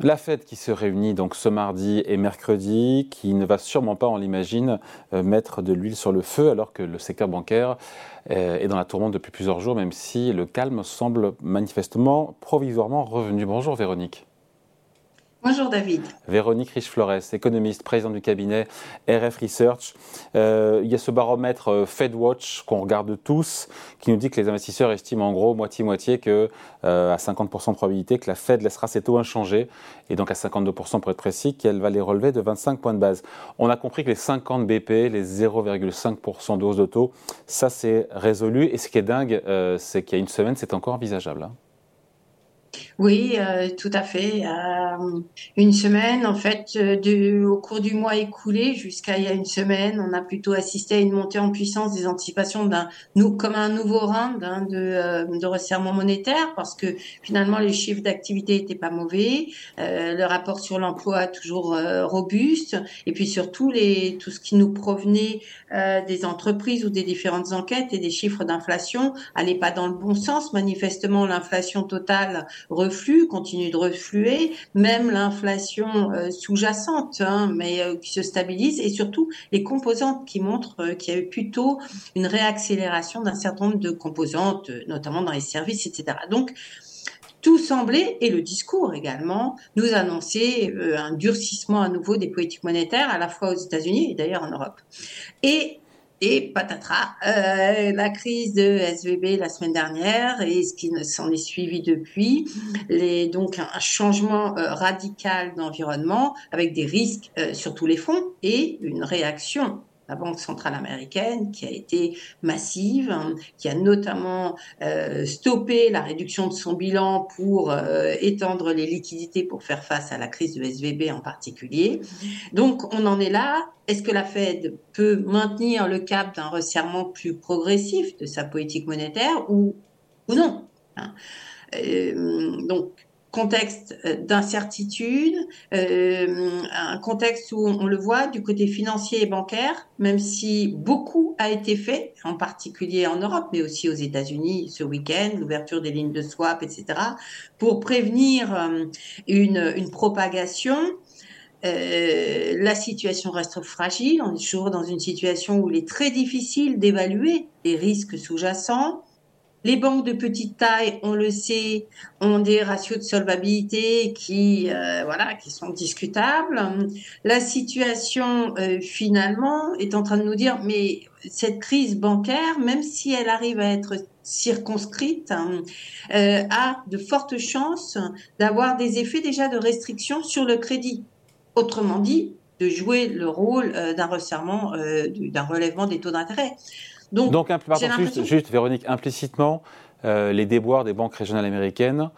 La Fed qui se réunit donc ce mardi et mercredi, qui ne va sûrement pas, on l'imagine, euh, mettre de l'huile sur le feu alors que le secteur bancaire euh, est dans la tourmente depuis plusieurs jours, même si le calme semble manifestement provisoirement revenu. Bonjour Véronique. Bonjour David. Véronique Riche-Flores, économiste, présidente du cabinet RF Research. Euh, il y a ce baromètre euh, FedWatch qu'on regarde tous, qui nous dit que les investisseurs estiment en gros moitié-moitié que euh, à 50% de probabilité que la Fed laissera ses taux inchangés, et donc à 52% pour être précis, qu'elle va les relever de 25 points de base. On a compris que les 50 BP, les 0,5% de hausse de taux, ça c'est résolu. Et ce qui est dingue, c'est qu'il y a une semaine, c'est encore envisageable. Hein. Oui, euh, tout à fait. Euh, une semaine, en fait, euh, au cours du mois écoulé jusqu'à il y a une semaine, on a plutôt assisté à une montée en puissance des anticipations d'un comme un nouveau round hein, de, de resserrement monétaire parce que finalement les chiffres d'activité étaient pas mauvais, le rapport sur l'emploi toujours robuste et puis surtout les tout ce qui nous provenait des entreprises ou des différentes enquêtes et des chiffres d'inflation allait pas dans le bon sens. Manifestement, l'inflation totale reflux, continue de refluer, même l'inflation euh, sous-jacente, hein, mais euh, qui se stabilise, et surtout les composantes qui montrent euh, qu'il y a eu plutôt une réaccélération d'un certain nombre de composantes, notamment dans les services, etc. Donc, tout semblait, et le discours également, nous annoncer un durcissement à nouveau des politiques monétaires, à la fois aux États-Unis et d'ailleurs en Europe. Et et patatras, euh, la crise de SVB la semaine dernière et ce qui s'en est suivi depuis, les, donc un changement euh, radical d'environnement avec des risques euh, sur tous les fonds et une réaction la Banque centrale américaine, qui a été massive, hein, qui a notamment euh, stoppé la réduction de son bilan pour euh, étendre les liquidités pour faire face à la crise de SVB en particulier. Donc on en est là. Est-ce que la Fed peut maintenir le cap d'un resserrement plus progressif de sa politique monétaire ou, ou non hein? Euh, Donc contexte euh, d'incertitude, euh, un contexte où on le voit du côté financier et bancaire, même si beaucoup a été fait, en particulier en Europe, mais aussi aux États-Unis ce week-end, l'ouverture des lignes de swap, etc., pour prévenir euh, une, une propagation. La situation reste fragile. On est toujours dans une situation où il est très difficile d'évaluer les risques sous-jacents. Les banques de petite taille, on le sait, ont des ratios de solvabilité qui, euh, voilà, qui sont discutables. La situation, euh, finalement, est en train de nous dire, mais cette crise bancaire, même si elle arrive à être circonscrite, euh, a de fortes chances d'avoir des effets déjà de restriction sur le crédit. Autrement dit, de jouer le rôle d'un resserrement, d'un relèvement des taux d'intérêt. Donc, Donc juste, juste, Véronique, implicitement, euh, les déboires des banques régionales américaines,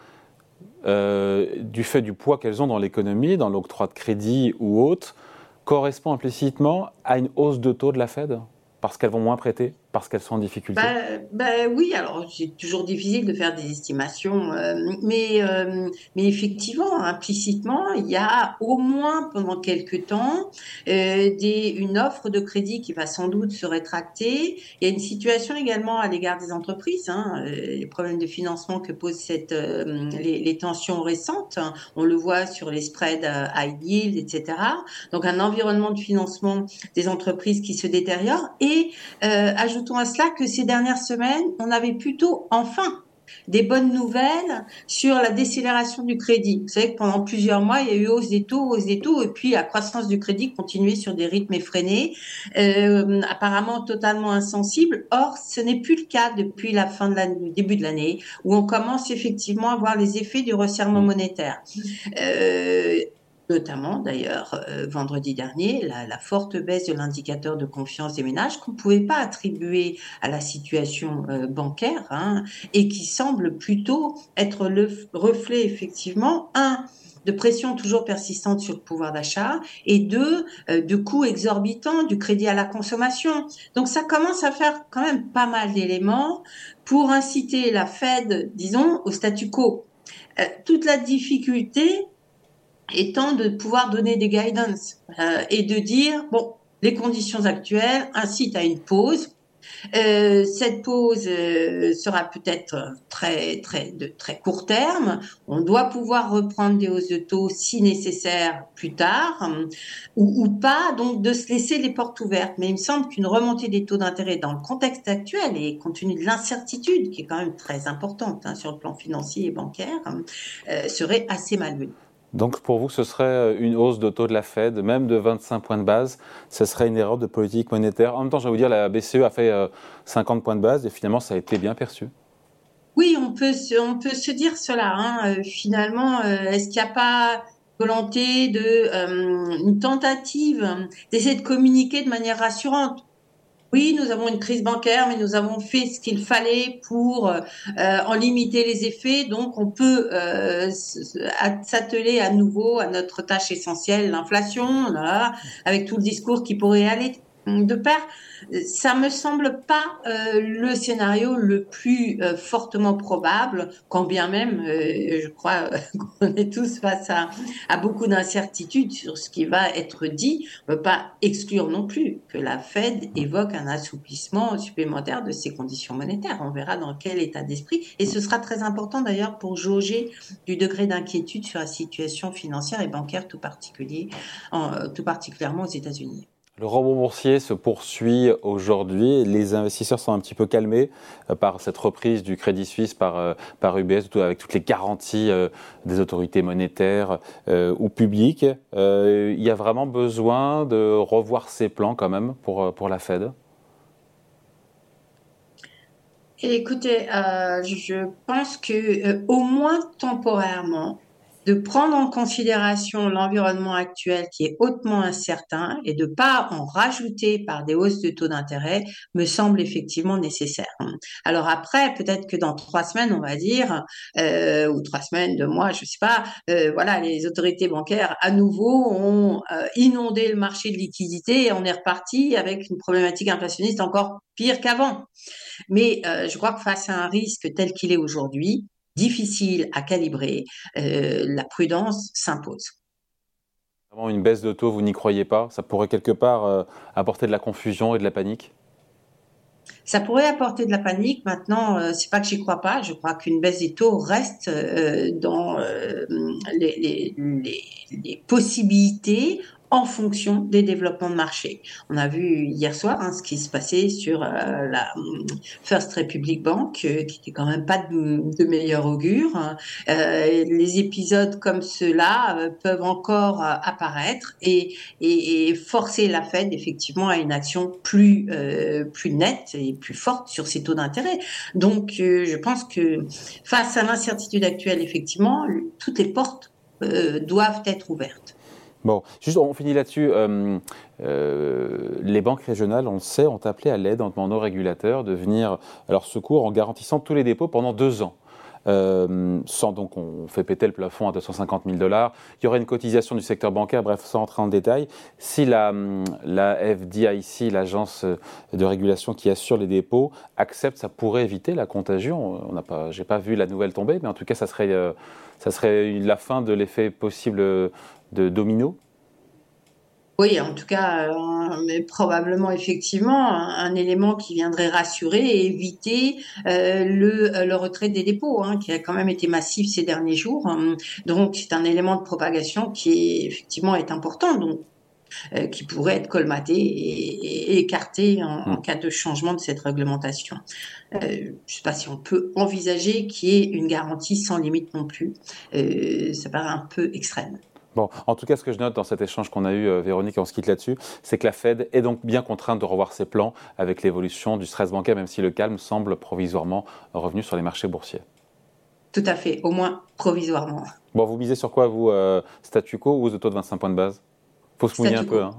euh, du fait du poids qu'elles ont dans l'économie, dans l'octroi de crédit ou autre, correspond implicitement à une hausse de taux de la Fed Parce qu'elles vont moins prêter parce qu'elles sont en difficulté? Bah, bah, Oui, alors c'est toujours difficile de faire des estimations, euh, mais, euh, mais effectivement, implicitement, il y a au moins pendant quelques temps euh, une offre de crédit qui va sans doute se rétracter. Il y a une situation également à l'égard des entreprises, hein, les problèmes de financement que posent cette, les, tensions récentes. On le voit sur les spreads high yield, etc. Donc un environnement de financement des entreprises qui se détériore et ajoute à cela que ces dernières semaines, on avait plutôt enfin des bonnes nouvelles sur la décélération du crédit. Vous savez que pendant plusieurs mois, il y a eu hausse des taux, hausse des taux, et puis la croissance du crédit continuait sur des rythmes effrénés, euh, apparemment totalement insensibles. Or, ce n'est plus le cas depuis la fin de l'année, début de l'année, où on commence effectivement à voir les effets du resserrement monétaire. Euh, notamment d'ailleurs euh, vendredi dernier, la, forte baisse de l'indicateur de confiance des ménages qu'on ne pouvait pas attribuer à la situation euh, bancaire hein, et qui semble plutôt être le reflet effectivement, un, de pression toujours persistante sur le pouvoir d'achat et deux, euh, de coûts exorbitants du crédit à la consommation. Donc ça commence à faire quand même pas mal d'éléments pour inciter la Fed, disons, au statu quo. toute la difficulté, étant de pouvoir donner des guidance euh, et de dire, bon, les conditions actuelles incitent à une pause, Euh, cette pause euh, sera peut-être très très de très court terme. On doit pouvoir reprendre des hausses de taux si nécessaire plus tard ou, pas, donc de se laisser les portes ouvertes. Mais il me semble qu'une remontée des taux d'intérêt dans le contexte actuel et compte tenu de l'incertitude qui est quand même très importante hein, sur le plan financier et bancaire serait assez malvenue. Donc pour vous, ce serait euh, une hausse de taux de la Fed, même de 25 points de base. Ce serait une erreur de politique monétaire. En même temps, je vais vous dire, la BCE a fait 50 euh, points de base et finalement, ça a été bien perçu. Oui, on peut se, on peut se dire cela. Hein. Euh, finalement, est-ce qu'il n'y a pas volonté de une tentative d'essayer de communiquer de manière rassurante? Oui, nous avons une crise bancaire, mais nous avons fait ce qu'il fallait pour euh, en limiter les effets. Donc, on peut euh, s'atteler à nouveau à notre tâche essentielle, l'inflation, avec tout le discours qui pourrait aller de pair ça me semble pas euh, le scénario le plus euh, fortement probable, quand bien même, euh, je crois qu'on est tous face à, beaucoup d'incertitudes sur ce qui va être dit. On ne peut pas exclure non plus que la Fed évoque un assouplissement supplémentaire de ses conditions monétaires. On verra dans quel état d'esprit. Et ce sera très important d'ailleurs pour jauger du degré d'inquiétude sur la situation financière et bancaire tout particulier, tout particulièrement aux États-Unis. Le rebond boursier se poursuit aujourd'hui. Les investisseurs sont un petit peu calmés euh, par cette reprise du Crédit Suisse par, euh, par UBS, avec toutes les garanties euh, des autorités monétaires ou publiques. il y a vraiment besoin de revoir ces plans quand même pour, pour la Fed? Écoutez, je pense que au moins temporairement, de prendre en considération l'environnement actuel qui est hautement incertain et de pas en rajouter par des hausses de taux d'intérêt me semble effectivement nécessaire. Alors après, peut-être que dans trois semaines, on va dire, euh, ou trois semaines, deux mois, je sais pas, euh, voilà, les autorités bancaires à nouveau ont euh, inondé le marché de liquidité et on est reparti avec une problématique inflationniste encore pire qu'avant. Mais je crois que face à un risque tel qu'il est aujourd'hui, difficile à calibrer, euh, la prudence s'impose. Une baisse de taux, vous n'y croyez pas? Ça pourrait quelque part euh, apporter de la confusion et de la panique? Ça pourrait apporter de la panique. Maintenant, euh, c'est pas que j'y crois pas. Je crois qu'une baisse des taux reste dans les, les, possibilités en fonction des développements de marché. On a vu hier soir hein, ce qui se passait sur euh, la hum, First Republic Bank, euh, qui était quand même pas de, de meilleur augure. Euh, les épisodes comme ceux-là euh, peuvent encore apparaître et, forcer la Fed effectivement à une action plus plus nette et plus forte sur ses taux d'intérêt. Donc, je pense que face à l'incertitude actuelle, effectivement, toutes les portes doivent être ouvertes. Bon, juste on finit là-dessus. Euh, euh, les banques régionales, on le sait, ont appelé à l'aide en demandant aux régulateurs de venir à leur secours en garantissant tous les dépôts pendant deux ans. Euh, sans donc on fait péter le plafond à 250 000 dollars. Il y aurait une cotisation du secteur bancaire, bref, sans entrer en détail. Si la, la FDIC, l'agence de régulation qui assure les dépôts, accepte, ça pourrait éviter la contagion. On n'a pas, j'ai pas vu la nouvelle tomber, mais en tout cas, ça serait, ça serait la fin de l'effet possible de domino oui, en tout cas, euh, mais probablement effectivement un, élément qui viendrait rassurer et éviter euh, le, euh, le, retrait des dépôts, hein, qui a quand même été massif ces derniers jours. Donc, c'est un élément de propagation qui effectivement est important. Donc, qui pourrait être colmaté et, écarté en, hmm. cas de changement de cette réglementation. je ne sais pas si on peut envisager qu'il y ait une garantie sans limite non plus. ça paraît un peu extrême. Bon, en tout cas, ce que je note dans cet échange qu'on a eu, euh, Véronique, et on se quitte là-dessus, c'est que la Fed est donc bien contrainte de revoir ses plans avec l'évolution du stress bancaire, même si le calme semble provisoirement revenu sur les marchés boursiers. Tout à fait, au moins provisoirement. Bon, vous misez sur quoi, vous, euh, statu quo ou aux autos de 25 points de base Faut se mouiller un peu. Hein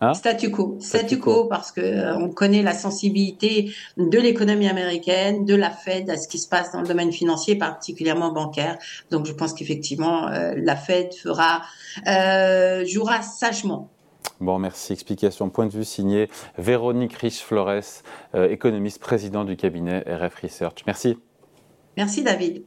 Hein statu quo, statu quo, parce que euh, on connaît la sensibilité de l'économie américaine, de la Fed à ce qui se passe dans le domaine financier, particulièrement bancaire. Donc, je pense qu'effectivement, euh, la Fed fera euh, jouera sagement. Bon, merci. Explication, point de vue signé Véronique Rich-Flores, économiste, président du cabinet RF Research. Merci. Merci, David.